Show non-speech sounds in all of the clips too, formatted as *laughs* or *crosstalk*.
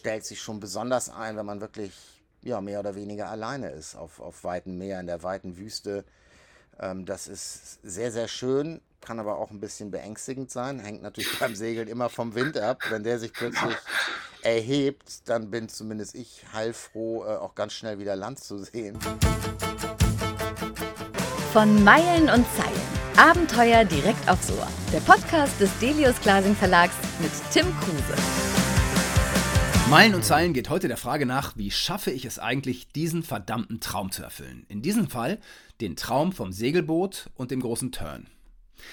stellt sich schon besonders ein, wenn man wirklich ja, mehr oder weniger alleine ist auf, auf weiten Meer, in der weiten Wüste. Ähm, das ist sehr, sehr schön, kann aber auch ein bisschen beängstigend sein. Hängt natürlich *laughs* beim Segeln immer vom Wind ab. Wenn der sich plötzlich erhebt, dann bin zumindest ich heilfroh, äh, auch ganz schnell wieder Land zu sehen. Von Meilen und Zeilen. Abenteuer direkt aufs Ohr. Der Podcast des Delius Glasing Verlags mit Tim Kruse. Meilen und Zeilen geht heute der Frage nach, wie schaffe ich es eigentlich, diesen verdammten Traum zu erfüllen? In diesem Fall den Traum vom Segelboot und dem großen Turn.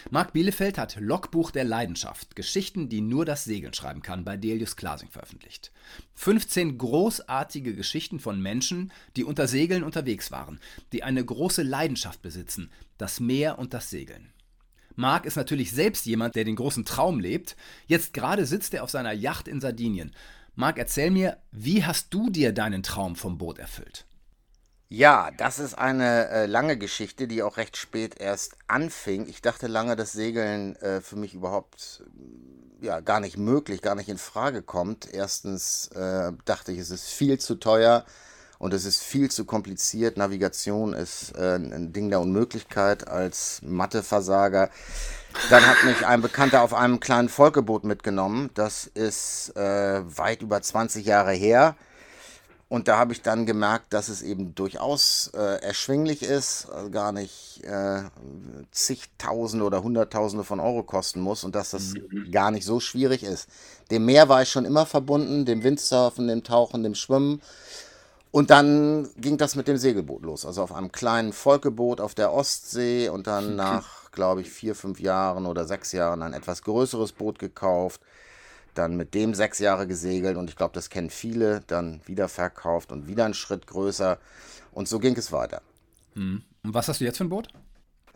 Marc Bielefeld hat Logbuch der Leidenschaft, Geschichten, die nur das Segeln schreiben kann, bei Delius Glasing veröffentlicht. 15 großartige Geschichten von Menschen, die unter Segeln unterwegs waren, die eine große Leidenschaft besitzen, das Meer und das Segeln. Marc ist natürlich selbst jemand, der den großen Traum lebt. Jetzt gerade sitzt er auf seiner Yacht in Sardinien. Marc, erzähl mir, wie hast du dir deinen Traum vom Boot erfüllt? Ja, das ist eine äh, lange Geschichte, die auch recht spät erst anfing. Ich dachte lange, dass Segeln äh, für mich überhaupt äh, ja, gar nicht möglich, gar nicht in Frage kommt. Erstens äh, dachte ich, es ist viel zu teuer und es ist viel zu kompliziert. Navigation ist äh, ein Ding der Unmöglichkeit als Matheversager. Dann hat mich ein Bekannter auf einem kleinen Volkeboot mitgenommen. Das ist äh, weit über 20 Jahre her. Und da habe ich dann gemerkt, dass es eben durchaus äh, erschwinglich ist, also gar nicht äh, zigtausende oder hunderttausende von Euro kosten muss und dass das mhm. gar nicht so schwierig ist. Dem Meer war ich schon immer verbunden, dem Windsurfen, dem Tauchen, dem Schwimmen. Und dann ging das mit dem Segelboot los. Also auf einem kleinen Volkeboot auf der Ostsee und dann nach, glaube ich, vier, fünf Jahren oder sechs Jahren ein etwas größeres Boot gekauft dann mit dem sechs Jahre gesegelt und ich glaube, das kennen viele, dann wieder verkauft und wieder einen Schritt größer und so ging es weiter. Hm. Und was hast du jetzt für ein Boot?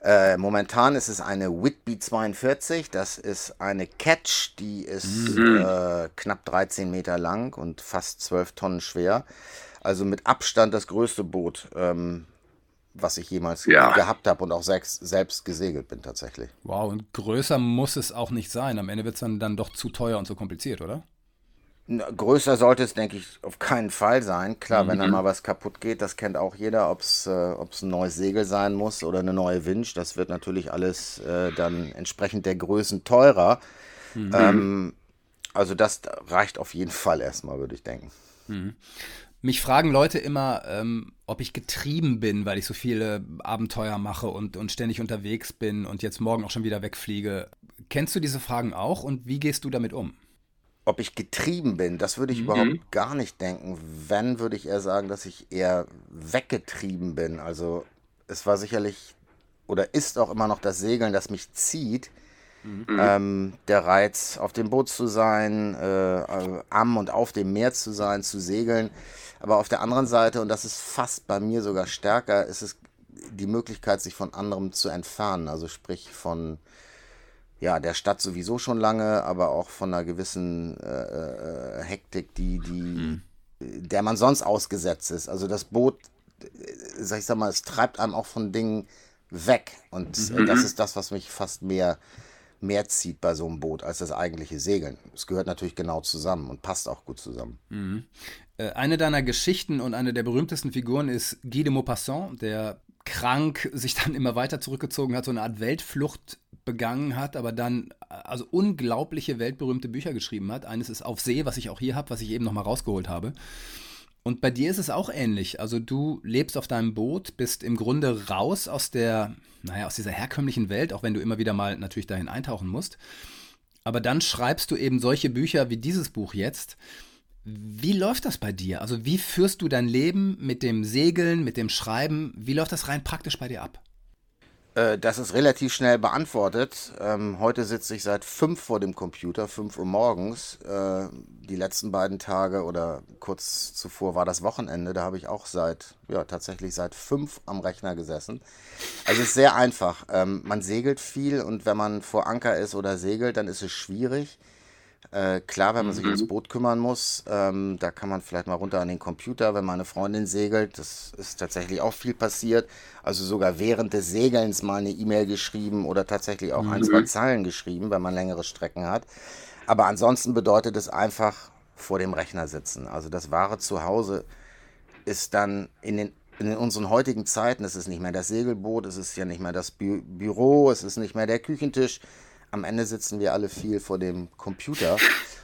Äh, momentan ist es eine Whitby 42, das ist eine Catch, die ist mhm. äh, knapp 13 Meter lang und fast 12 Tonnen schwer. Also mit Abstand das größte Boot, ähm, was ich jemals ja. gehabt habe und auch selbst, selbst gesegelt bin tatsächlich. Wow, und größer muss es auch nicht sein. Am Ende wird es dann, dann doch zu teuer und zu kompliziert, oder? Na, größer sollte es, denke ich, auf keinen Fall sein. Klar, mhm. wenn da mal was kaputt geht, das kennt auch jeder, ob es äh, ein neues Segel sein muss oder eine neue Winch. Das wird natürlich alles äh, dann entsprechend der Größen teurer. Mhm. Ähm, also das reicht auf jeden Fall erstmal, würde ich denken. Mhm. Mich fragen Leute immer, ähm, ob ich getrieben bin, weil ich so viele Abenteuer mache und, und ständig unterwegs bin und jetzt morgen auch schon wieder wegfliege. Kennst du diese Fragen auch und wie gehst du damit um? Ob ich getrieben bin, das würde ich mhm. überhaupt gar nicht denken. Wenn, würde ich eher sagen, dass ich eher weggetrieben bin. Also es war sicherlich oder ist auch immer noch das Segeln, das mich zieht. Mhm. Ähm, der Reiz, auf dem Boot zu sein, äh, am und auf dem Meer zu sein, zu segeln aber auf der anderen Seite, und das ist fast bei mir sogar stärker, ist es die Möglichkeit, sich von anderem zu entfernen. Also sprich von ja, der Stadt sowieso schon lange, aber auch von einer gewissen äh, äh Hektik, die, die, mhm. der man sonst ausgesetzt ist. Also das Boot, äh, sag ich sag mal, es treibt einem auch von Dingen weg. Und mhm. das ist das, was mich fast mehr, mehr zieht bei so einem Boot als das eigentliche Segeln. Es gehört natürlich genau zusammen und passt auch gut zusammen. Mhm. Äh, eine deiner Geschichten und eine der berühmtesten Figuren ist Guy de Maupassant, der krank sich dann immer weiter zurückgezogen hat, so eine Art Weltflucht begangen hat, aber dann also unglaubliche weltberühmte Bücher geschrieben hat. Eines ist Auf See, was ich auch hier habe, was ich eben nochmal rausgeholt habe. Und bei dir ist es auch ähnlich. Also du lebst auf deinem Boot, bist im Grunde raus aus der, naja, aus dieser herkömmlichen Welt, auch wenn du immer wieder mal natürlich dahin eintauchen musst. Aber dann schreibst du eben solche Bücher wie dieses Buch jetzt, wie läuft das bei dir? Also wie führst du dein Leben mit dem Segeln, mit dem Schreiben? Wie läuft das rein praktisch bei dir ab? Äh, das ist relativ schnell beantwortet. Ähm, heute sitze ich seit fünf vor dem Computer, fünf Uhr morgens. Äh, die letzten beiden Tage oder kurz zuvor war das Wochenende. Da habe ich auch seit, ja, tatsächlich seit fünf am Rechner gesessen. Also es ist sehr einfach. Ähm, man segelt viel und wenn man vor Anker ist oder segelt, dann ist es schwierig. Äh, klar, wenn man sich ums mhm. Boot kümmern muss, ähm, da kann man vielleicht mal runter an den Computer, wenn meine Freundin segelt. Das ist tatsächlich auch viel passiert. Also sogar während des Segelns mal eine E-Mail geschrieben oder tatsächlich auch mhm. ein, zwei mhm. Zeilen geschrieben, wenn man längere Strecken hat. Aber ansonsten bedeutet es einfach vor dem Rechner sitzen. Also das wahre Zuhause ist dann in den in unseren heutigen Zeiten ist es nicht mehr das Segelboot, es ist ja nicht mehr das Bü Büro, es ist nicht mehr der Küchentisch. Am Ende sitzen wir alle viel vor dem Computer.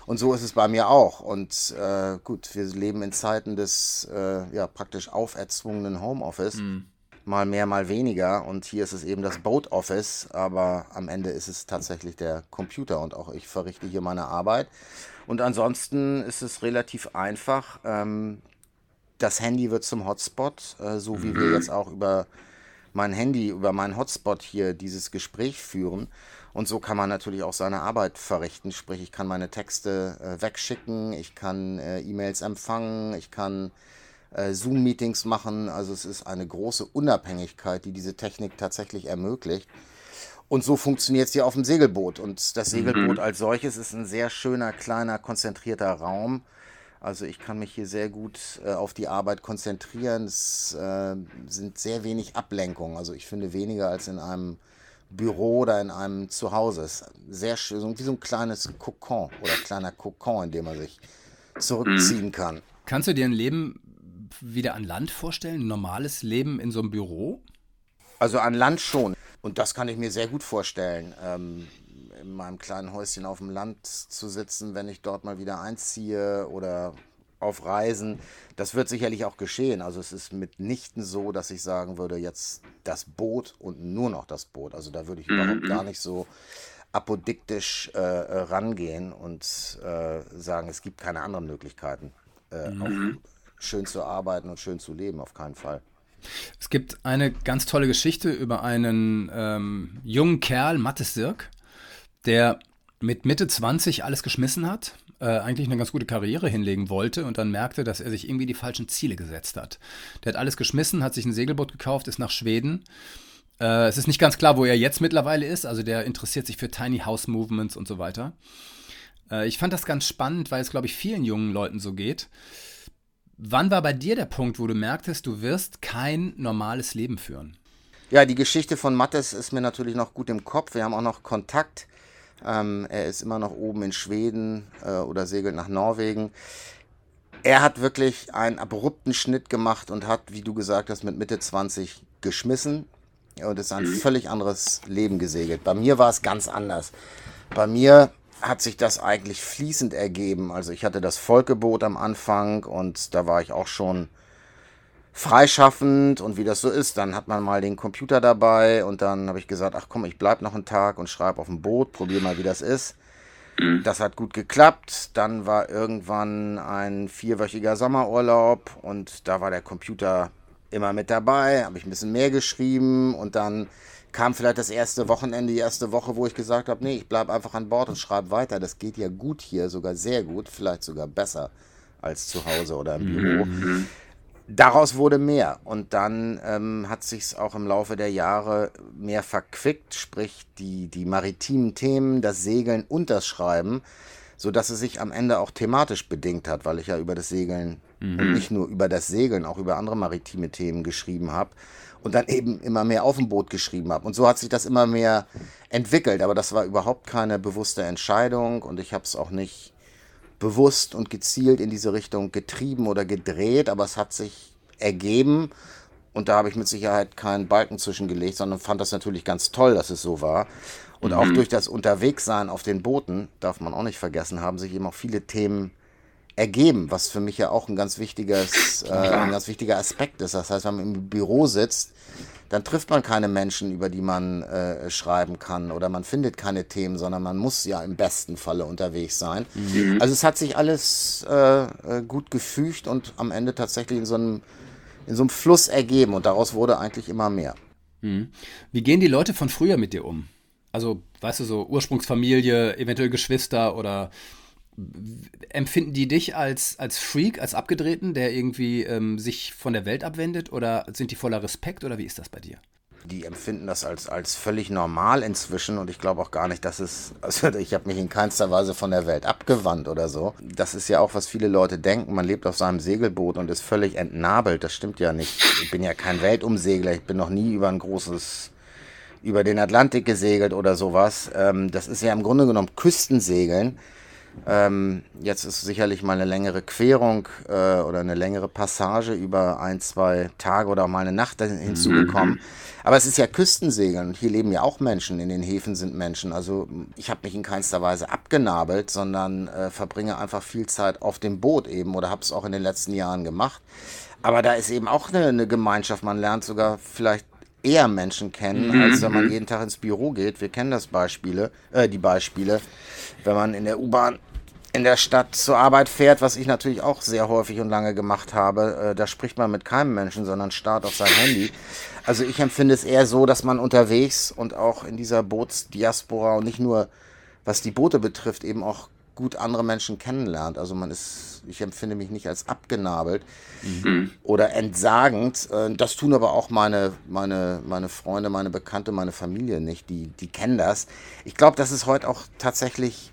Und so ist es bei mir auch. Und äh, gut, wir leben in Zeiten des äh, ja, praktisch auferzwungenen Homeoffice. Mhm. Mal mehr, mal weniger. Und hier ist es eben das Boat Office. Aber am Ende ist es tatsächlich der Computer. Und auch ich verrichte hier meine Arbeit. Und ansonsten ist es relativ einfach. Ähm, das Handy wird zum Hotspot, äh, so wie mhm. wir jetzt auch über mein Handy, über meinen Hotspot hier dieses Gespräch führen. Und so kann man natürlich auch seine Arbeit verrichten. Sprich, ich kann meine Texte äh, wegschicken, ich kann äh, E-Mails empfangen, ich kann äh, Zoom-Meetings machen. Also es ist eine große Unabhängigkeit, die diese Technik tatsächlich ermöglicht. Und so funktioniert es hier auf dem Segelboot. Und das mhm. Segelboot mhm. als solches ist ein sehr schöner, kleiner, konzentrierter Raum also ich kann mich hier sehr gut äh, auf die Arbeit konzentrieren. Es äh, sind sehr wenig Ablenkungen. Also ich finde weniger als in einem Büro oder in einem Zuhause. Es ist sehr schön, wie so ein kleines Kokon oder kleiner Kokon, in dem man sich zurückziehen mhm. kann. Kannst du dir ein Leben wieder an Land vorstellen? Ein normales Leben in so einem Büro? Also an Land schon. Und das kann ich mir sehr gut vorstellen. Ähm, in meinem kleinen Häuschen auf dem Land zu sitzen, wenn ich dort mal wieder einziehe oder auf Reisen. Das wird sicherlich auch geschehen. Also es ist mitnichten so, dass ich sagen würde, jetzt das Boot und nur noch das Boot. Also da würde ich mhm. überhaupt gar nicht so apodiktisch äh, äh, rangehen und äh, sagen, es gibt keine anderen Möglichkeiten, äh, mhm. schön zu arbeiten und schön zu leben, auf keinen Fall. Es gibt eine ganz tolle Geschichte über einen ähm, jungen Kerl, Mattes Sirk, der mit Mitte 20 alles geschmissen hat, äh, eigentlich eine ganz gute Karriere hinlegen wollte und dann merkte, dass er sich irgendwie die falschen Ziele gesetzt hat. Der hat alles geschmissen, hat sich ein Segelboot gekauft, ist nach Schweden. Äh, es ist nicht ganz klar, wo er jetzt mittlerweile ist, also der interessiert sich für Tiny House Movements und so weiter. Äh, ich fand das ganz spannend, weil es, glaube ich, vielen jungen Leuten so geht. Wann war bei dir der Punkt, wo du merktest, du wirst kein normales Leben führen? Ja, die Geschichte von Mattes ist mir natürlich noch gut im Kopf. Wir haben auch noch Kontakt. Ähm, er ist immer noch oben in Schweden äh, oder segelt nach Norwegen. Er hat wirklich einen abrupten Schnitt gemacht und hat, wie du gesagt hast, mit Mitte 20 geschmissen und ist ein mhm. völlig anderes Leben gesegelt. Bei mir war es ganz anders. Bei mir hat sich das eigentlich fließend ergeben. Also ich hatte das Volkeboot am Anfang und da war ich auch schon freischaffend und wie das so ist, dann hat man mal den Computer dabei und dann habe ich gesagt, ach komm, ich bleib noch einen Tag und schreibe auf dem Boot, probiere mal, wie das ist. Mhm. Das hat gut geklappt. Dann war irgendwann ein vierwöchiger Sommerurlaub und da war der Computer immer mit dabei, habe ich ein bisschen mehr geschrieben und dann kam vielleicht das erste Wochenende, die erste Woche, wo ich gesagt habe, nee, ich bleibe einfach an Bord und schreibe weiter. Das geht ja gut hier, sogar sehr gut, vielleicht sogar besser als zu Hause oder im Büro. Mhm daraus wurde mehr. Und dann ähm, hat sich auch im Laufe der Jahre mehr verquickt, sprich die, die maritimen Themen, das Segeln und das Schreiben, sodass es sich am Ende auch thematisch bedingt hat, weil ich ja über das Segeln mhm. und nicht nur über das Segeln, auch über andere maritime Themen geschrieben habe und dann eben immer mehr auf dem Boot geschrieben habe. Und so hat sich das immer mehr entwickelt, aber das war überhaupt keine bewusste Entscheidung und ich habe es auch nicht bewusst und gezielt in diese Richtung getrieben oder gedreht, aber es hat sich ergeben und da habe ich mit Sicherheit keinen Balken zwischengelegt, sondern fand das natürlich ganz toll, dass es so war. Und mhm. auch durch das Unterwegssein auf den Booten, darf man auch nicht vergessen, haben sich eben auch viele Themen ergeben, was für mich ja auch ein ganz wichtiges, äh, ein ganz wichtiger Aspekt ist. Das heißt, wenn man im Büro sitzt, dann trifft man keine Menschen, über die man äh, schreiben kann oder man findet keine Themen, sondern man muss ja im besten Falle unterwegs sein. Mhm. Also es hat sich alles äh, äh, gut gefügt und am Ende tatsächlich in so einem in so einem Fluss ergeben und daraus wurde eigentlich immer mehr. Mhm. Wie gehen die Leute von früher mit dir um? Also, weißt du, so Ursprungsfamilie, eventuell Geschwister oder empfinden die dich als, als Freak, als Abgedrehten, der irgendwie ähm, sich von der Welt abwendet oder sind die voller Respekt oder wie ist das bei dir? Die empfinden das als, als völlig normal inzwischen und ich glaube auch gar nicht, dass es, also ich habe mich in keinster Weise von der Welt abgewandt oder so. Das ist ja auch, was viele Leute denken, man lebt auf seinem Segelboot und ist völlig entnabelt, das stimmt ja nicht. Ich bin ja kein Weltumsegler, ich bin noch nie über ein großes über den Atlantik gesegelt oder sowas. Ähm, das ist ja im Grunde genommen Küstensegeln Ähm, jetzt ist sicherlich mal eine längere Querung äh, oder eine längere Passage über ein, zwei Tage oder auch mal eine Nacht hinzugekommen. Mhm. Aber es ist ja Küstensegeln und hier leben ja auch Menschen, in den Häfen sind Menschen. Also ich habe mich in keinster Weise abgenabelt, sondern äh, verbringe einfach viel Zeit auf dem Boot eben oder habe es auch in den letzten Jahren gemacht. Aber da ist eben auch eine, eine Gemeinschaft. Man lernt sogar vielleicht eher Menschen kennen, mhm. als wenn man jeden Tag ins Büro geht. Wir kennen das Beispiele, äh, die Beispiele, wenn man in der U-Bahn in der Stadt zur Arbeit fährt, was ich natürlich auch sehr häufig und lange gemacht habe, äh, da spricht man mit keinem Menschen, sondern starrt auf sein Handy. Also ich empfinde es eher so, dass man unterwegs und auch in dieser Bootsdiaspora und nicht nur was die Boote betrifft, eben auch gut andere Menschen kennenlernt. Also man ist, ich empfinde mich nicht als abgenabelt mhm. oder entsagend. Äh, das tun aber auch meine, meine, meine Freunde, meine Bekannte, meine Familie nicht. Die, die kennen das. Ich glaube, das ist heute auch tatsächlich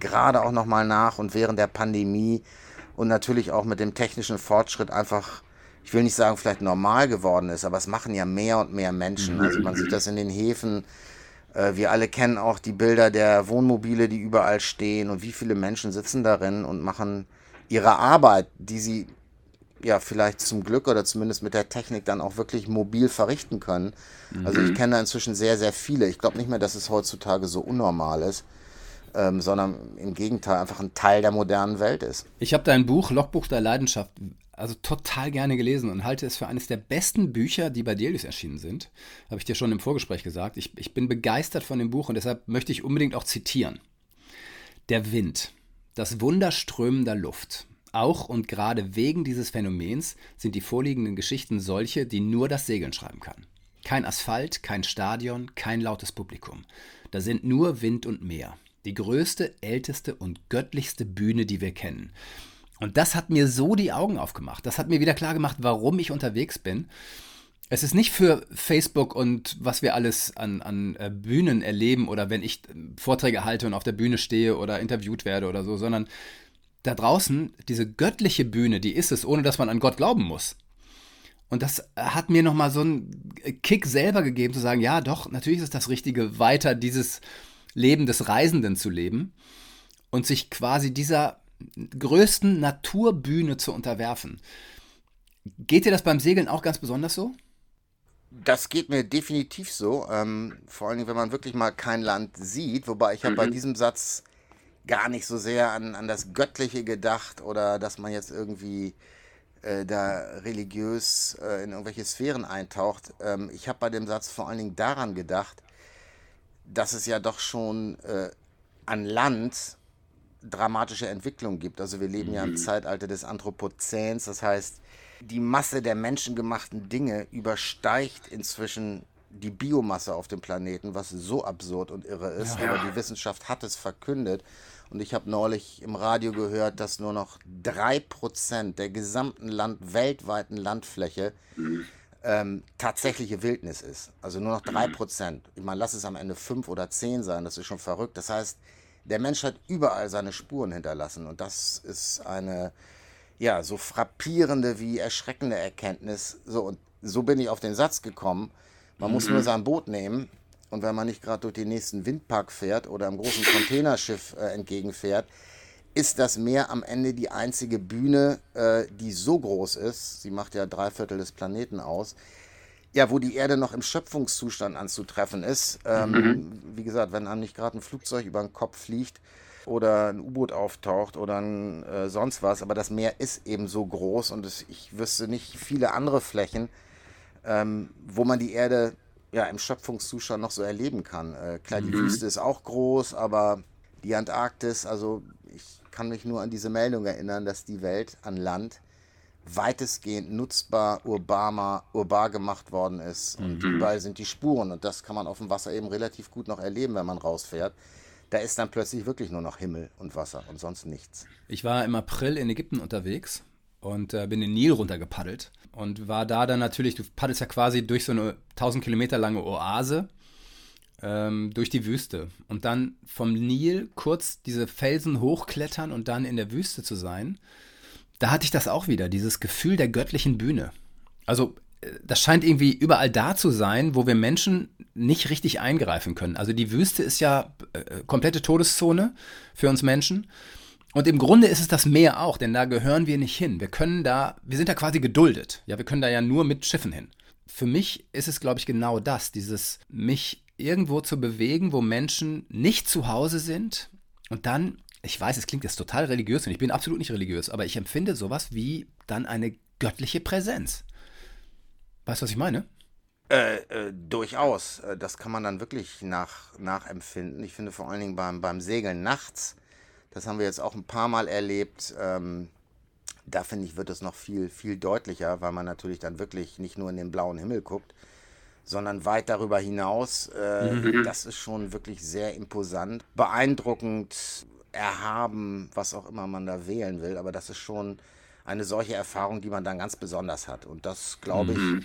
gerade auch nochmal nach und während der Pandemie und natürlich auch mit dem technischen Fortschritt einfach, ich will nicht sagen, vielleicht normal geworden ist, aber es machen ja mehr und mehr Menschen. Also man sieht das in den Häfen. Äh, wir alle kennen auch die Bilder der Wohnmobile, die überall stehen und wie viele Menschen sitzen darin und machen ihre Arbeit, die sie ja vielleicht zum Glück oder zumindest mit der Technik dann auch wirklich mobil verrichten können. Also ich mhm. kenne da inzwischen sehr, sehr viele. Ich glaube nicht mehr, dass es heutzutage so unnormal ist ähm, sondern im Gegenteil einfach ein Teil der modernen Welt ist. Ich habe dein Buch Logbuch der Leidenschaft also total gerne gelesen und halte es für eines der besten Bücher, die bei Delius erschienen sind. Habe ich dir schon im Vorgespräch gesagt. Ich, ich bin begeistert von dem Buch und deshalb möchte ich unbedingt auch zitieren. Der Wind, das Wunder strömender Luft. Auch und gerade wegen dieses Phänomens sind die vorliegenden Geschichten solche, die nur das Segeln schreiben kann. Kein Asphalt, kein Stadion, kein lautes Publikum. Da sind nur Wind und Meer. Die größte, älteste und göttlichste Bühne, die wir kennen. Und das hat mir so die Augen aufgemacht. Das hat mir wieder klar gemacht, warum ich unterwegs bin. Es ist nicht für Facebook und was wir alles an, an äh, Bühnen erleben oder wenn ich äh, Vorträge halte und auf der Bühne stehe oder interviewt werde oder so, sondern da draußen, diese göttliche Bühne, die ist es, ohne dass man an Gott glauben muss. Und das hat mir nochmal so einen Kick selber gegeben, zu sagen, ja, doch, natürlich ist das Richtige, weiter dieses Leben des Reisenden zu leben und sich quasi dieser größten Naturbühne zu unterwerfen. Geht dir das beim Segeln auch ganz besonders so? Das geht mir definitiv so. Ähm, vor allem, wenn man wirklich mal kein Land sieht. Wobei ich habe mhm. bei diesem Satz gar nicht so sehr an, an das Göttliche gedacht oder dass man jetzt irgendwie äh, da religiös äh, in irgendwelche Sphären eintaucht. Ähm, ich habe bei dem Satz vor allen Dingen daran gedacht, dass es ja doch schon äh, an Land dramatische Entwicklung gibt. Also wir leben mhm. ja im mhm. Zeitalter des Anthropozäns, das heißt, die Masse der menschengemachten Dinge übersteigt inzwischen die Biomasse auf dem Planeten, was so absurd und irre ist. Ja. Aber die Wissenschaft hat es verkündet. Und ich habe neulich im Radio gehört, dass nur noch 3% der gesamten Land, weltweiten Landfläche mhm ähm, tatsächliche Wildnis ist. Also nur noch 3%. Ich meine, lass es am Ende 5 oder 10 sein, das ist schon verrückt. Das heißt, der Mensch hat überall seine Spuren hinterlassen und das ist eine ja, so frappierende wie erschreckende Erkenntnis. So, und so bin ich auf den Satz gekommen. Man muss nur mhm. sein Boot nehmen und wenn man nicht gerade durch den nächsten Windpark fährt oder einem großen *laughs* Containerschiff äh, entgegenfährt, ist das Meer am Ende die einzige Bühne, äh, die so groß ist, sie macht ja drei Viertel des Planeten aus, ja, wo die Erde noch im Schöpfungszustand anzutreffen ist. Ähm, mhm. Wie gesagt, wenn einem nicht gerade ein Flugzeug über den Kopf fliegt oder ein U-Boot auftaucht oder ein, äh, sonst was, aber das Meer ist eben so groß und es, ich wüsste nicht viele andere Flächen, ähm, wo man die Erde ja im Schöpfungszustand noch so erleben kann. Äh, klar, die mhm. Wüste ist auch groß, aber die Antarktis, also ich kann mich nur an diese Meldung erinnern, dass die Welt an Land weitestgehend nutzbar, urbaner, urbar gemacht worden ist. Und mhm. überall sind die Spuren. Und das kann man auf dem Wasser eben relativ gut noch erleben, wenn man rausfährt. Da ist dann plötzlich wirklich nur noch Himmel und Wasser und sonst nichts. Ich war im April in Ägypten unterwegs und äh, bin den Nil runtergepaddelt und war da dann natürlich, du paddelst ja quasi durch so eine 1000 Kilometer lange Oase ähm, durch die Wüste und dann vom Nil kurz diese Felsen hochklettern und dann in der Wüste zu sein, da hatte ich das auch wieder, dieses Gefühl der göttlichen Bühne. Also äh, das scheint irgendwie überall da zu sein, wo wir Menschen nicht richtig eingreifen können. Also die Wüste ist ja äh, komplette Todeszone für uns Menschen. Und im Grunde ist es das Meer auch, denn da gehören wir nicht hin. Wir können da, wir sind da quasi geduldet. Ja, wir können da ja nur mit Schiffen hin. Für mich ist es, glaube ich, genau das, dieses mich irgendwo zu bewegen, wo Menschen nicht zu Hause sind und dann, ich weiß, es klingt jetzt total religiös und ich bin absolut nicht religiös, aber ich empfinde sowas wie dann eine göttliche Präsenz. Weißt du, was ich meine? Äh, äh, durchaus. Äh, das kann man dann wirklich nach, nachempfinden. Ich finde vor allen Dingen beim, beim Segeln nachts, das haben wir jetzt auch ein paar Mal erlebt, ähm, da finde ich, wird es noch viel, viel deutlicher, weil man natürlich dann wirklich nicht nur in den blauen Himmel guckt, sondern weit darüber hinaus. Äh, mhm. Das ist schon wirklich sehr imposant, beeindruckend, erhaben, was auch immer man da wählen will. Aber das ist schon eine solche Erfahrung, die man dann ganz besonders hat. Und das, glaube ich, mhm.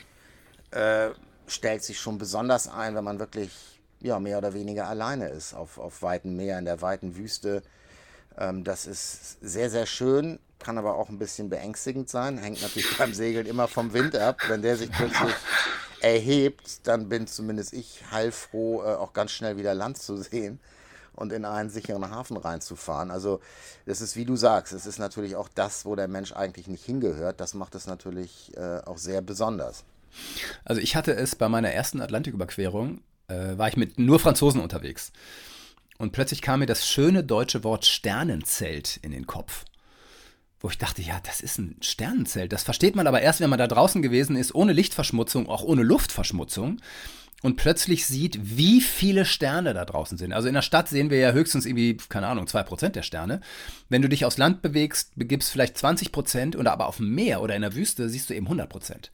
äh, stellt sich schon besonders ein, wenn man wirklich ja, mehr oder weniger alleine ist auf, auf weitem Meer, in der weiten Wüste. Ähm, das ist sehr, sehr schön, kann aber auch ein bisschen beängstigend sein. Hängt natürlich *laughs* beim Segeln immer vom Wind ab. Wenn der sich plötzlich erhebt, dann bin zumindest ich heilfroh, äh, auch ganz schnell wieder Land zu sehen und in einen sicheren Hafen reinzufahren. Also das ist, wie du sagst, es ist natürlich auch das, wo der Mensch eigentlich nicht hingehört. Das macht es natürlich äh, auch sehr besonders. Also ich hatte es bei meiner ersten Atlantiküberquerung, äh, war ich mit nur Franzosen unterwegs. Und plötzlich kam mir das schöne deutsche Wort Sternenzelt in den Kopf wo ich dachte, ja, das ist ein Sternenzelt. Das versteht man aber erst, wenn man da draußen gewesen ist, ohne Lichtverschmutzung, auch ohne Luftverschmutzung. Und plötzlich sieht, wie viele Sterne da draußen sind. Also in der Stadt sehen wir ja höchstens irgendwie, keine Ahnung, 2% der Sterne. Wenn du dich aufs Land bewegst, begibst vielleicht 20% oder aber auf dem Meer oder in der Wüste siehst du eben 100%.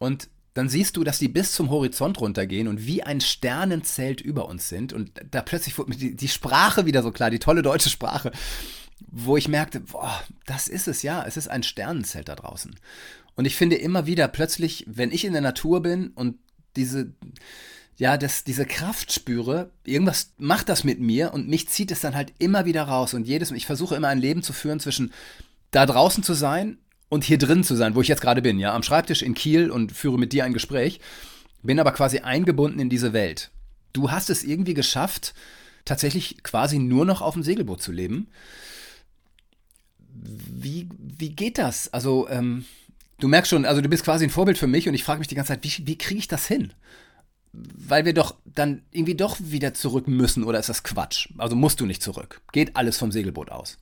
Und dann siehst du, dass die bis zum Horizont runtergehen und wie ein Sternenzelt über uns sind. Und da plötzlich wurde mir die, die Sprache wieder so klar, die tolle deutsche Sprache wo ich merkte, boah, das ist es ja, es ist ein Sternenzelt da draußen. Und ich finde immer wieder plötzlich, wenn ich in der Natur bin und diese, ja, das, diese Kraft spüre, irgendwas macht das mit mir und mich zieht es dann halt immer wieder raus. Und jedes ich versuche immer ein Leben zu führen zwischen da draußen zu sein und hier drin zu sein, wo ich jetzt gerade bin, ja, am Schreibtisch in Kiel und führe mit dir ein Gespräch, bin aber quasi eingebunden in diese Welt. Du hast es irgendwie geschafft, tatsächlich quasi nur noch auf dem Segelboot zu leben wie, wie geht das? Also, ähm, du merkst schon, also du bist quasi ein Vorbild für mich und ich frage mich die ganze Zeit, wie, wie kriege ich das hin? Weil wir doch dann irgendwie doch wieder zurück müssen oder ist das Quatsch? Also musst du nicht zurück. Geht alles vom Segelboot aus.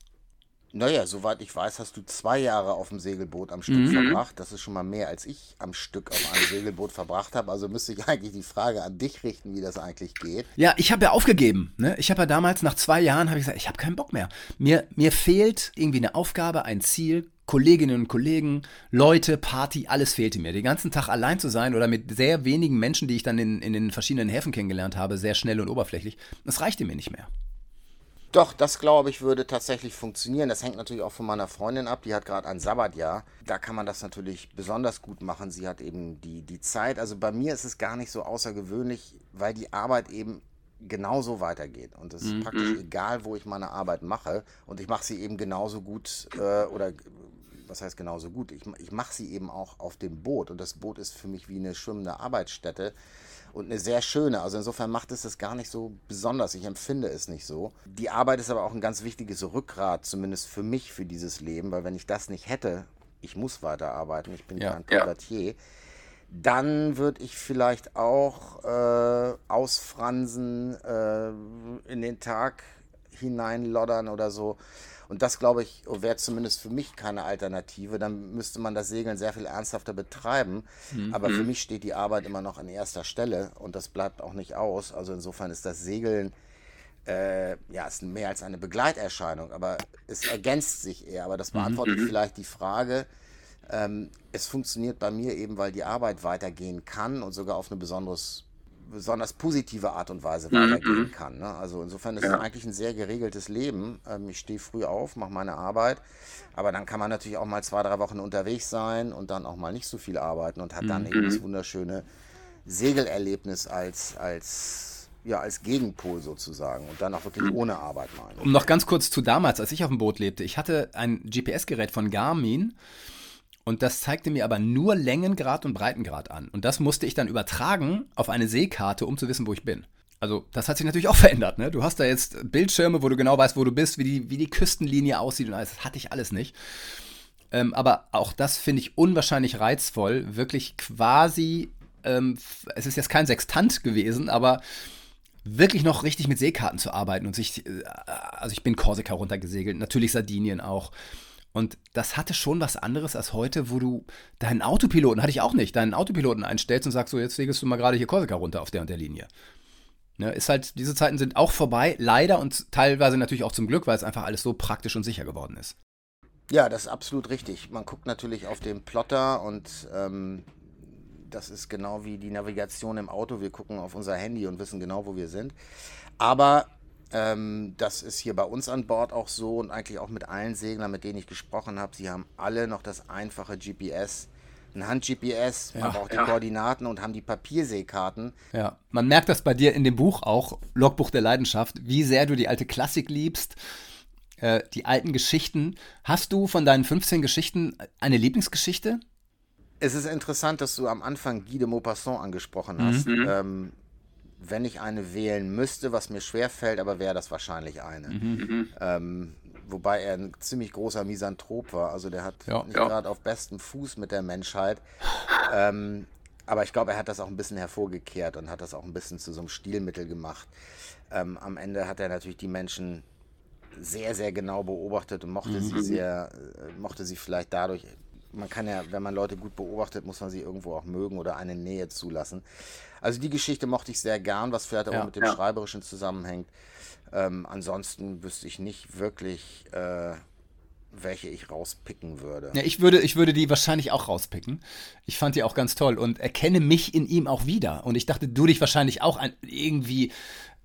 Naja, soweit ich weiß, hast du zwei Jahre auf dem Segelboot am Stück mhm. verbracht. Das ist schon mal mehr, als ich am Stück auf einem Segelboot verbracht habe. Also müsste ich eigentlich die Frage an dich richten, wie das eigentlich geht. Ja, ich habe ja aufgegeben. Ne? Ich habe ja damals, nach zwei Jahren, habe ich gesagt, ich habe keinen Bock mehr. Mir, mir fehlt irgendwie eine Aufgabe, ein Ziel, Kolleginnen und Kollegen, Leute, Party, alles fehlte mir. Den ganzen Tag allein zu sein oder mit sehr wenigen Menschen, die ich dann in, in den verschiedenen Häfen kennengelernt habe, sehr schnell und oberflächlich, das reichte mir nicht mehr. Doch, das glaube ich würde tatsächlich funktionieren. Das hängt natürlich auch von meiner Freundin ab. Die hat gerade ein Sabbatjahr. Da kann man das natürlich besonders gut machen. Sie hat eben die, die Zeit. Also bei mir ist es gar nicht so außergewöhnlich, weil die Arbeit eben genauso weitergeht. Und es ist mhm. praktisch egal, wo ich meine Arbeit mache. Und ich mache sie eben genauso gut äh, oder was heißt genauso gut? Ich, ich mache sie eben auch auf dem Boot. Und das Boot ist für mich wie eine schwimmende Arbeitsstätte und eine sehr schöne. Also insofern macht es das gar nicht so besonders. Ich empfinde es nicht so. Die Arbeit ist aber auch ein ganz wichtiges Rückgrat, zumindest für mich, für dieses Leben, weil wenn ich das nicht hätte, ich muss weiterarbeiten, ich bin ja, kein Privatier, ja. dann würde ich vielleicht auch äh, ausfransen, äh, in den Tag hineinloddern oder so. Und das, glaube ich, wäre zumindest für mich keine Alternative. Dann müsste man das Segeln sehr viel ernsthafter betreiben. Mhm. Aber für mhm. mich steht die Arbeit immer noch an erster Stelle und das bleibt auch nicht aus. Also insofern ist das Segeln äh, ja, ist mehr als eine Begleiterscheinung, aber es ergänzt sich eher. Aber das mhm. beantwortet mhm. vielleicht die Frage. Ähm, es funktioniert bei mir eben, weil die Arbeit weitergehen kann und sogar auf eine besonderes besonders positive Art und Weise mhm, weitergehen mhm. kann. Ne? Also insofern ist ja. es eigentlich ein sehr geregeltes Leben. Ähm, ich stehe früh auf, mache meine Arbeit, aber dann kann man natürlich auch mal zwei, drei Wochen unterwegs sein und dann auch mal nicht so viel arbeiten und hat dann mhm. eben das wunderschöne Segelerlebnis als, als, ja, als Gegenpol sozusagen und dann auch wirklich ohne Arbeit mal. Um noch ganz kurz zu damals, als ich auf dem Boot lebte. Ich hatte ein GPS-Gerät von Garmin und das zeigte mir aber nur Längengrad und Breitengrad an. Und das musste ich dann übertragen auf eine Seekarte, um zu wissen, wo ich bin. Also, das hat sich natürlich auch *laughs* verändert. Ne? Du hast da jetzt Bildschirme, wo du genau weißt, wo du bist, wie die, wie die Küstenlinie aussieht und alles. Das hatte ich alles nicht. Ähm, aber auch das finde ich unwahrscheinlich reizvoll. Wirklich quasi, ähm, es ist jetzt kein Sextant gewesen, aber wirklich noch richtig mit Seekarten zu arbeiten und sich, äh, also ich bin Korsika runtergesegelt, natürlich Sardinien auch. Und das hatte schon was anderes als heute, wo du deinen Autopiloten, hatte ich auch nicht, deinen Autopiloten einstellst und sagst so, jetzt segelst du mal gerade hier Korsika runter auf der und der Linie. Ne, ist halt, diese Zeiten sind auch vorbei, leider und teilweise natürlich auch zum Glück, weil es einfach alles so praktisch und sicher geworden ist. Ja, das ist absolut richtig. Man guckt natürlich auf den Plotter und ähm, das ist genau wie die Navigation im Auto. Wir gucken auf unser Handy und wissen genau, wo wir sind. Aber ähm, das ist hier bei uns an Bord auch so und eigentlich auch mit allen Seglern, mit denen ich gesprochen habe. Sie haben alle noch das einfache GPS. Ein Hand-GPS, ja, aber auch die ja. Koordinaten und haben die Papierseekarten. Ja, man merkt das bei dir in dem Buch auch, Logbuch der Leidenschaft, wie sehr du die alte Klassik liebst äh, die alten Geschichten. Hast du von deinen 15 Geschichten eine Lieblingsgeschichte? Es ist interessant, dass du am Anfang Guy de Maupassant angesprochen hast. Mhm. Ähm, wenn ich eine wählen müsste, was mir schwer fällt, aber wäre das wahrscheinlich eine. Mhm. mhm. Ähm, wobei er ein ziemlich großer Misanthrop war. Also der hat ja, nicht ja. gerade auf bestem Fuß mit der Menschheit. Ähm, aber ich glaube, er hat das auch ein bisschen hervorgekehrt und hat das auch ein bisschen zu so einem Stilmittel gemacht. Ähm, am Ende hat er natürlich die Menschen sehr, sehr genau beobachtet und mochte mhm. sie sehr, äh, mochte sie vielleicht dadurch. Man kann ja, wenn man Leute gut beobachtet, muss man sie irgendwo auch mögen oder eine Nähe zulassen. Also die Geschichte mochte ich sehr gern, was vielleicht auch ja, mit dem ja. Schreiberischen zusammenhängt. Ähm, ansonsten wüsste ich nicht wirklich, äh, welche ich rauspicken würde. Ja, ich würde, ich würde die wahrscheinlich auch rauspicken. Ich fand die auch ganz toll und erkenne mich in ihm auch wieder. Und ich dachte, du dich wahrscheinlich auch ein, irgendwie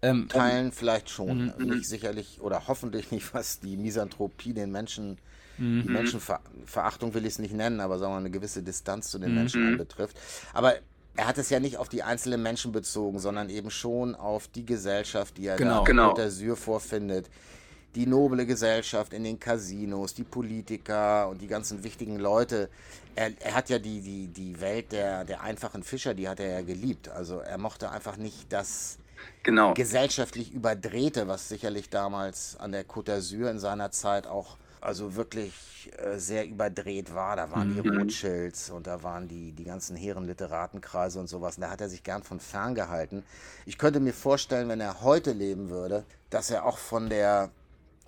ähm, Teilen vielleicht schon. Mhm. Nicht sicherlich oder hoffentlich nicht, was die Misanthropie den Menschen, mhm. Menschenverachtung will ich es nicht nennen, aber sagen wir mal eine gewisse Distanz zu den mhm. Menschen anbetrifft. Aber er hat es ja nicht auf die einzelnen Menschen bezogen, sondern eben schon auf die Gesellschaft, die er genau, da genau. der Syr vorfindet. Die noble Gesellschaft in den Casinos, die Politiker und die ganzen wichtigen Leute. Er, er, hat ja die, die, die Welt der, der einfachen Fischer, die hat er ja geliebt. Also er mochte einfach nicht das, genau. gesellschaftlich überdrehte, was sicherlich damals an der Côte d'Azur in seiner Zeit auch also wirklich äh, sehr überdreht war. Da waren mhm. die Rothschilds und da waren die, die ganzen Herrenliteratenkreise und sowas. Und da hat er sich gern von fern gehalten. Ich könnte mir vorstellen, wenn er heute leben würde, dass er auch von der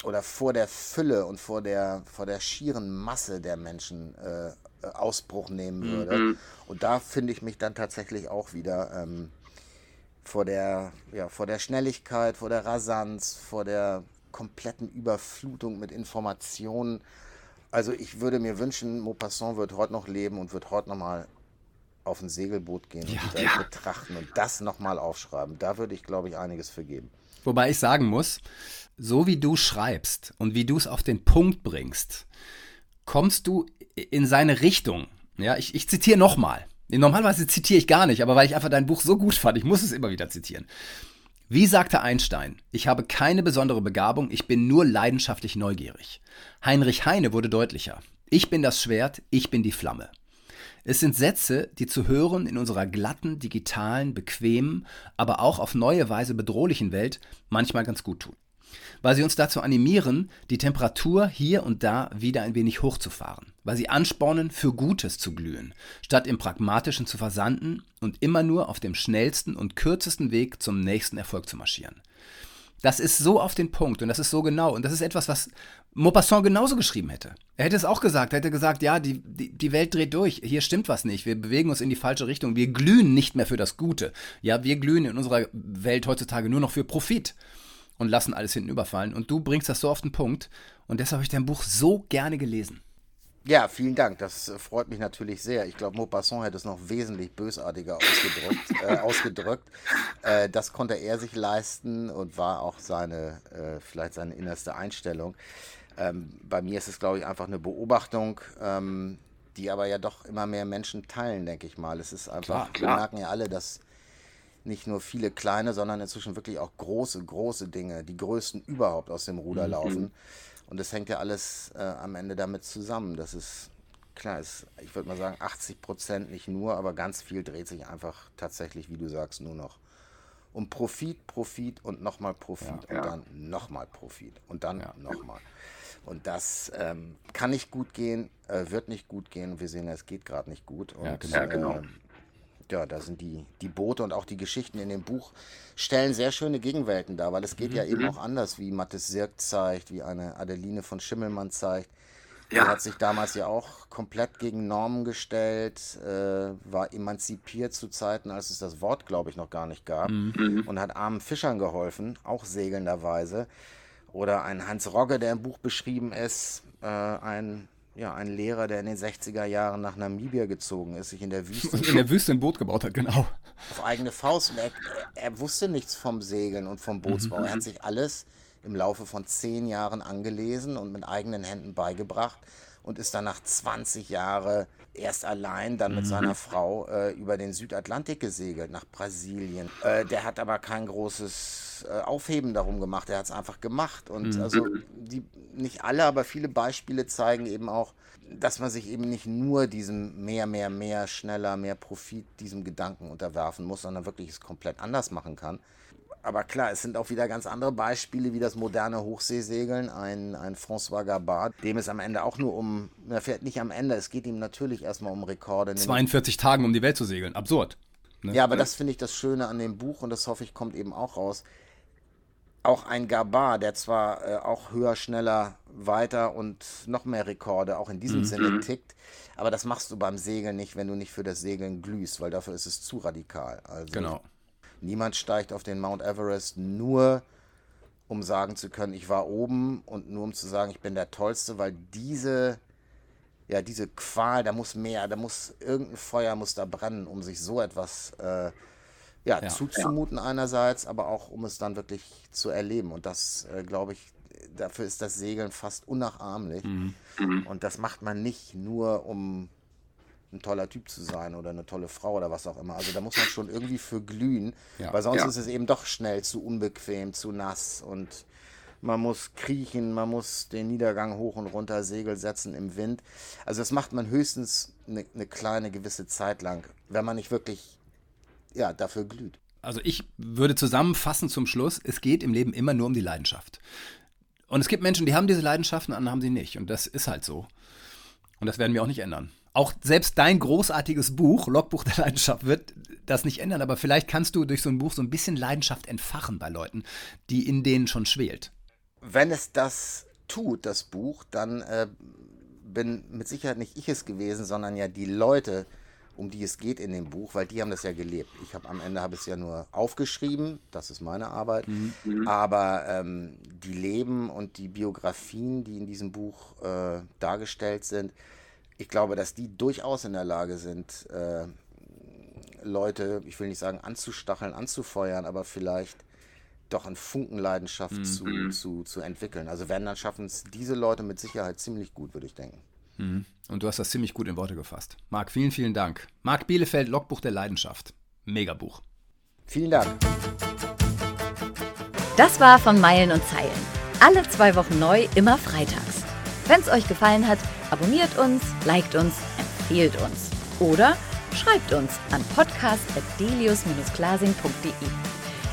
oder vor der Fülle und vor der, vor der schieren Masse der Menschen äh, Ausbruch nehmen würde. Mhm. Und da finde ich mich dann tatsächlich auch wieder. Ähm, vor der, ja, vor der Schnelligkeit, vor der Rasanz, vor der kompletten Überflutung mit Informationen. Also ich würde mir wünschen, Maupassant wird heute noch leben und wird heute noch mal auf ein Segelboot gehen ja, und ja. betrachten und das noch mal aufschreiben. Da würde ich, glaube ich, einiges vergeben. Wobei ich sagen muss, so wie du schreibst und wie du es auf den Punkt bringst, kommst du in seine Richtung. Ja, ich, ich zitiere nochmal. Normalerweise zitiere ich gar nicht, aber weil ich einfach dein Buch so gut fand, ich muss es immer wieder zitieren. Wie sagte Einstein, ich habe keine besondere Begabung, ich bin nur leidenschaftlich neugierig. Heinrich Heine wurde deutlicher. Ich bin das Schwert, ich bin die Flamme. Es sind Sätze, die zu hören in unserer glatten, digitalen, bequemen, aber auch auf neue Weise bedrohlichen Welt manchmal ganz gut tun weil sie uns dazu animieren, die Temperatur hier und da wieder ein wenig hochzufahren, weil sie anspornen, für Gutes zu glühen, statt im Pragmatischen zu versanden und immer nur auf dem schnellsten und kürzesten Weg zum nächsten Erfolg zu marschieren. Das ist so auf den Punkt und das ist so genau. Und das ist etwas, was Maupassant genauso geschrieben hätte. Er hätte es auch gesagt. Er hätte gesagt, ja, die, die, die Welt dreht durch. Hier stimmt was nicht. Wir bewegen uns in die falsche Richtung. Wir glühen nicht mehr für das Gute. Ja, wir glühen in unserer Welt heutzutage nur noch für Profit und lassen alles hinten überfallen. Und du bringst das so auf den Punkt. Und deshalb habe ich dein Buch so gerne gelesen. Ja, vielen Dank. Das äh, freut mich natürlich sehr. Ich glaube, Maupassant hätte es noch wesentlich bösartiger ausgedrückt. *laughs* äh, ausgedrückt. Äh, das konnte er sich leisten und war auch seine, äh, vielleicht seine innerste Einstellung. Ähm, bei mir ist es, glaube ich, einfach eine Beobachtung, ähm, die aber ja doch immer mehr Menschen teilen, denke ich mal. Es ist einfach, klar, klar. wir merken ja alle, dass nicht nur viele kleine, sondern inzwischen wirklich auch große, große Dinge, die größten überhaupt aus dem Ruder mhm. laufen. Und das hängt ja alles äh, am Ende damit zusammen. Das ist klar, ist, ich würde mal sagen, 80 Prozent nicht nur, aber ganz viel dreht sich einfach tatsächlich, wie du sagst, nur noch um Profit, Profit und nochmal Profit Ja. und Ja. dann nochmal Profit und dann Ja. nochmal. Und das ähm, kann nicht gut gehen, äh, wird nicht gut gehen. Wir sehen, es geht gerade nicht gut. Und, Ja, genau. Ähm, ja, da sind die, die Boote und auch die Geschichten in dem Buch stellen sehr schöne Gegenwelten dar, weil es geht ja eben auch anders, wie Mathis Sirk zeigt, wie eine Adeline von Schimmelmann zeigt. Die Ja. hat sich damals ja auch komplett gegen Normen gestellt, äh, war emanzipiert zu Zeiten, als es das Wort, glaube ich, noch gar nicht gab und hat armen Fischern geholfen, auch segelnderweise. Oder ein Hans Rogge, der im Buch beschrieben ist, äh, ein, ja, ein Lehrer, der in den 60er Jahren nach Namibia gezogen ist, sich in der Wüste *laughs* in der Wüste ein Boot gebaut hat, genau. auf eigene Faust. Er, er wusste nichts vom Segeln und vom Bootsbau. Er hat sich alles im Laufe von zehn Jahren angelesen und mit eigenen Händen beigebracht und ist dann nach 20 Jahren erst allein, dann mit seiner Frau äh, über den Südatlantik gesegelt, nach Brasilien. Äh, der hat aber kein großes äh, Aufheben darum gemacht, er hat es einfach gemacht. Und also die, nicht alle, aber viele Beispiele zeigen eben auch, dass man sich eben nicht nur diesem mehr, mehr, mehr, schneller, mehr Profit, diesem Gedanken unterwerfen muss, sondern wirklich es komplett anders machen kann. Aber klar, es sind auch wieder ganz andere Beispiele wie das moderne Hochseesegeln. Ein, ein François Gabard, dem es am Ende auch nur um, er fährt nicht am Ende, es geht ihm natürlich erstmal um Rekorde. nämlich 42 Tagen, um die Welt zu segeln. Absurd. Ne? ja, aber das finde ich das Schöne an dem Buch und das hoffe ich kommt eben auch raus. Auch ein Gabar, der zwar äh, auch höher, schneller, weiter und noch mehr Rekorde auch in diesem Sinne tickt, aber das machst du beim Segeln nicht, wenn du nicht für das Segeln glühst, weil dafür ist es zu radikal. Also Genau. Niemand steigt auf den Mount Everest nur, um sagen zu können, ich war oben und nur um zu sagen, ich bin der Tollste, weil diese ja, diese Qual, da muss mehr, da muss irgendein Feuer muss da brennen, um sich so etwas äh, ja, Ja. zuzumuten einerseits, aber auch um es dann wirklich zu erleben. Und das, äh, glaube ich, dafür ist das Segeln fast unnachahmlich. Und das macht man nicht nur, um ein toller Typ zu sein oder eine tolle Frau oder was auch immer. Also da muss man schon irgendwie für glühen, Ja. weil sonst Ja. ist es eben doch schnell zu unbequem, zu nass und man muss kriechen, man muss den Niedergang hoch und runter Segel setzen im Wind. Also das macht man höchstens eine, eine kleine gewisse Zeit lang, wenn man nicht wirklich ja, dafür glüht. Also ich würde zusammenfassen zum Schluss, es geht im Leben immer nur um die Leidenschaft. Und es gibt Menschen, die haben diese Leidenschaften, andere haben sie nicht. Und das ist halt so. Und das werden wir auch nicht ändern. Auch selbst dein großartiges Buch, Logbuch der Leidenschaft, wird das nicht ändern. Aber vielleicht kannst du durch so ein Buch so ein bisschen Leidenschaft entfachen bei Leuten, die in denen schon schwelt. Wenn es das tut, das Buch, dann äh, bin mit Sicherheit nicht ich es gewesen, sondern ja die Leute, um die es geht in dem Buch, weil die haben das ja gelebt. Ich habe am Ende habe es ja nur aufgeschrieben, das ist meine Arbeit, aber ähm, die Leben und die Biografien, die in diesem Buch äh, dargestellt sind, ich glaube, dass die durchaus in der Lage sind, äh, Leute, ich will nicht sagen anzustacheln, anzufeuern, aber vielleicht doch eine Funkenleidenschaft zu, zu, zu entwickeln. Also wenn, dann schaffen es diese Leute mit Sicherheit ziemlich gut, würde ich denken. Und du hast das ziemlich gut in Worte gefasst. Marc, vielen, vielen Dank. Marc Bielefeld, Logbuch der Leidenschaft. Megabuch. Vielen Dank. Das war von Meilen und Zeilen. Alle zwei Wochen neu, immer freitags. Wenn es euch gefallen hat, abonniert uns, liked uns, empfehlt uns. Oder schreibt uns an podcast.delius-glasing.de.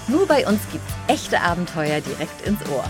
Nur bei uns gibt's echte Abenteuer direkt ins Ohr.